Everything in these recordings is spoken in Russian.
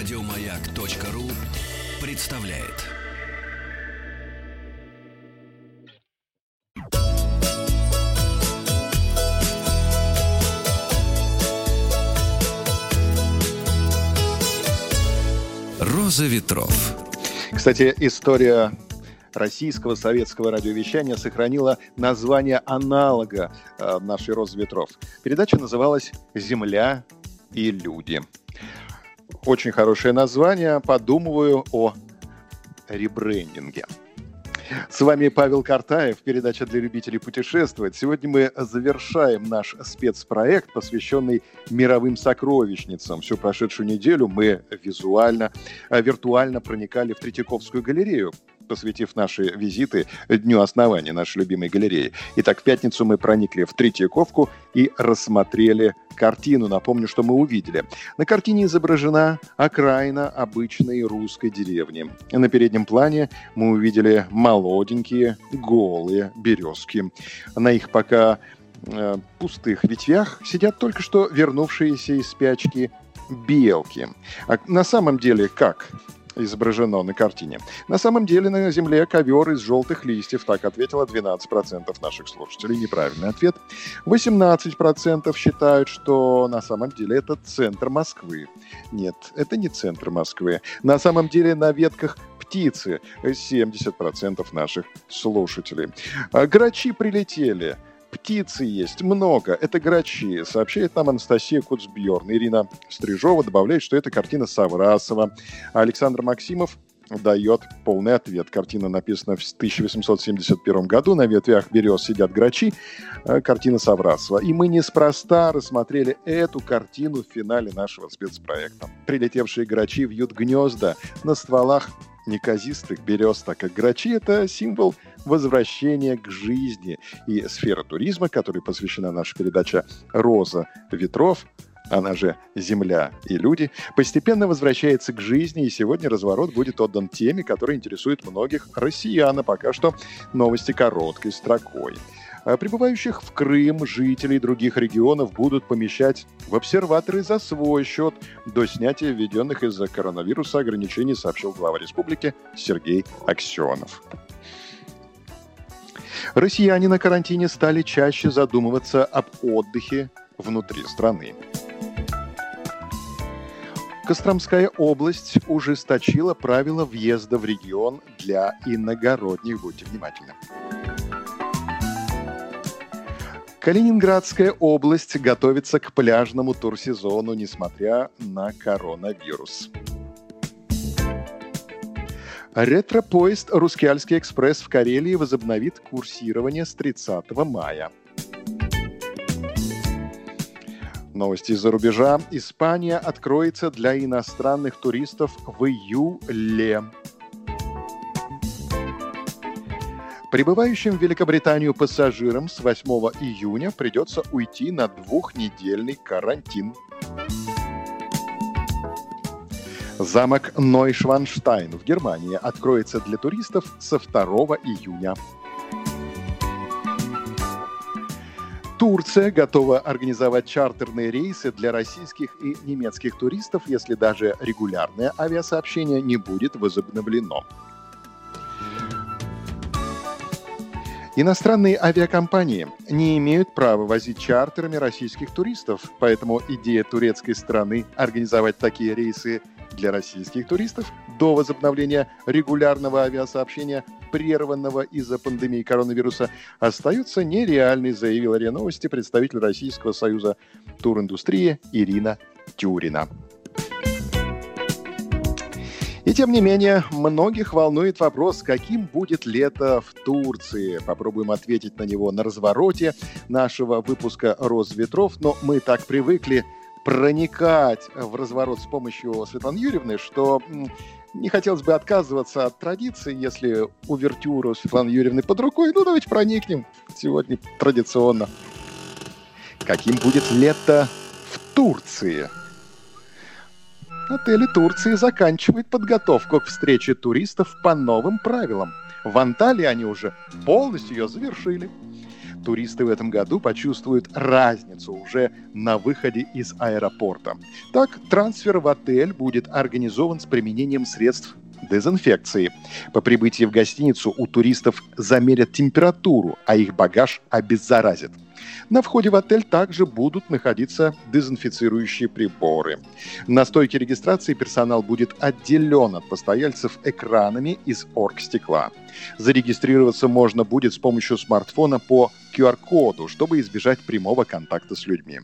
Радиомаяк.ру представляет. Роза ветров. Кстати, история российского советского радиовещания сохранила название аналога э, нашей «Розы ветров». Передача называлась «Земля и люди». Очень хорошее название. Подумываю о ребрендинге. С вами Павел Картаев, передача для любителей путешествовать. Сегодня мы завершаем наш спецпроект, посвященный мировым сокровищницам. Всю прошедшую неделю мы визуально, э, виртуально проникали в Третьяковскую галерею, посвятив наши визиты Дню основания нашей любимой галереи. Итак, в пятницу мы проникли в Третьяковку и рассмотрели картину. Напомню, что мы увидели. На картине изображена окраина обычной русской деревни. На переднем плане мы увидели молоденькие голые березки. На их пока э, пустых ветвях сидят только что вернувшиеся из спячки белки. А на самом деле как? Изображено на картине. На самом деле на Земле ковер из желтых листьев, так ответило 12% наших слушателей. Неправильный ответ. 18% считают, что на самом деле это центр Москвы. Нет, это не центр Москвы. На самом деле на ветках птицы 70% наших слушателей. А грачи прилетели – Птицы есть много, это грачи, сообщает нам Анастасия Куцбьерн. Ирина Стрижова добавляет, что это картина Саврасова. А Александр Максимов дает полный ответ. Картина написана в 1871 году. На ветвях берез сидят грачи. Э, картина Саврасова. И мы неспроста рассмотрели эту картину в финале нашего спецпроекта. Прилетевшие грачи вьют гнезда на стволах неказистых берез, так как грачи – это символ возвращения к жизни. И сфера туризма, которой посвящена наша передача «Роза ветров», она же «Земля и люди», постепенно возвращается к жизни, и сегодня разворот будет отдан теме, которая интересует многих россиян, а пока что новости короткой строкой. А прибывающих в Крым жителей других регионов будут помещать в обсерваторы за свой счет до снятия введенных из-за коронавируса ограничений, сообщил глава республики Сергей Аксенов. Россияне на карантине стали чаще задумываться об отдыхе внутри страны. Костромская область ужесточила правила въезда в регион для иногородних. Будьте внимательны. Калининградская область готовится к пляжному турсезону, несмотря на коронавирус. Ретро-поезд «Рускеальский экспресс» в Карелии возобновит курсирование с 30 мая. Новости из-за рубежа. Испания откроется для иностранных туристов в июле. Прибывающим в Великобританию пассажирам с 8 июня придется уйти на двухнедельный карантин. Замок Нойшванштайн в Германии откроется для туристов со 2 июня. Турция готова организовать чартерные рейсы для российских и немецких туристов, если даже регулярное авиасообщение не будет возобновлено. Иностранные авиакомпании не имеют права возить чартерами российских туристов, поэтому идея турецкой страны организовать такие рейсы для российских туристов до возобновления регулярного авиасообщения, прерванного из-за пандемии коронавируса, остается нереальной, заявила РИА Новости представитель Российского союза туриндустрии Ирина Тюрина. И тем не менее, многих волнует вопрос, каким будет лето в Турции. Попробуем ответить на него на развороте нашего выпуска «Роз ветров», но мы так привыкли проникать в разворот с помощью Светланы Юрьевны, что не хотелось бы отказываться от традиции, если увертюру Светланы Юрьевны под рукой. Ну, давайте проникнем сегодня традиционно. Каким будет лето в Турции? Отели Турции заканчивают подготовку к встрече туристов по новым правилам. В Анталии они уже полностью ее завершили. Туристы в этом году почувствуют разницу уже на выходе из аэропорта. Так, трансфер в отель будет организован с применением средств дезинфекции. По прибытии в гостиницу у туристов замерят температуру, а их багаж обеззаразят. На входе в отель также будут находиться дезинфицирующие приборы. На стойке регистрации персонал будет отделен от постояльцев экранами из оргстекла. Зарегистрироваться можно будет с помощью смартфона по QR-коду, чтобы избежать прямого контакта с людьми.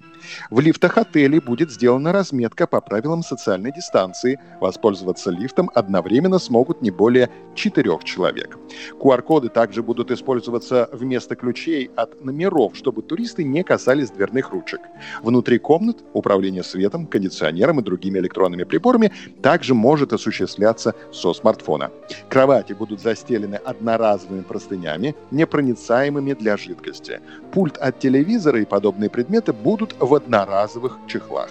В лифтах отелей будет сделана разметка по правилам социальной дистанции. Воспользоваться лифтом одновременно смогут не более четырех человек. QR-коды также будут использоваться вместо ключей от номеров, чтобы туристы не касались дверных ручек. Внутри комнат управление светом, кондиционером и другими электронными приборами также может осуществляться со смартфона. Кровати будут застелены одноразовыми простынями, непроницаемыми для жидкости. Пульт от телевизора и подобные предметы будут в одноразовых чехлах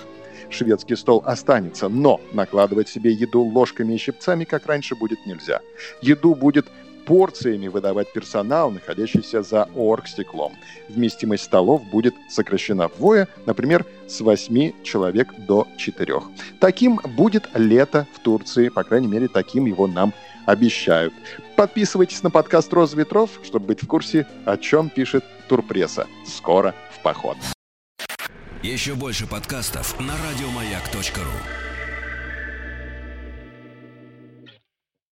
шведский стол останется, но накладывать себе еду ложками и щипцами, как раньше, будет нельзя. Еду будет порциями выдавать персонал, находящийся за оргстеклом. Вместимость столов будет сокращена вдвое, например, с 8 человек до 4. Таким будет лето в Турции, по крайней мере, таким его нам обещают. Подписывайтесь на подкаст «Роза ветров», чтобы быть в курсе, о чем пишет турпресса. Скоро в поход. Еще больше подкастов на радиомаяк.ру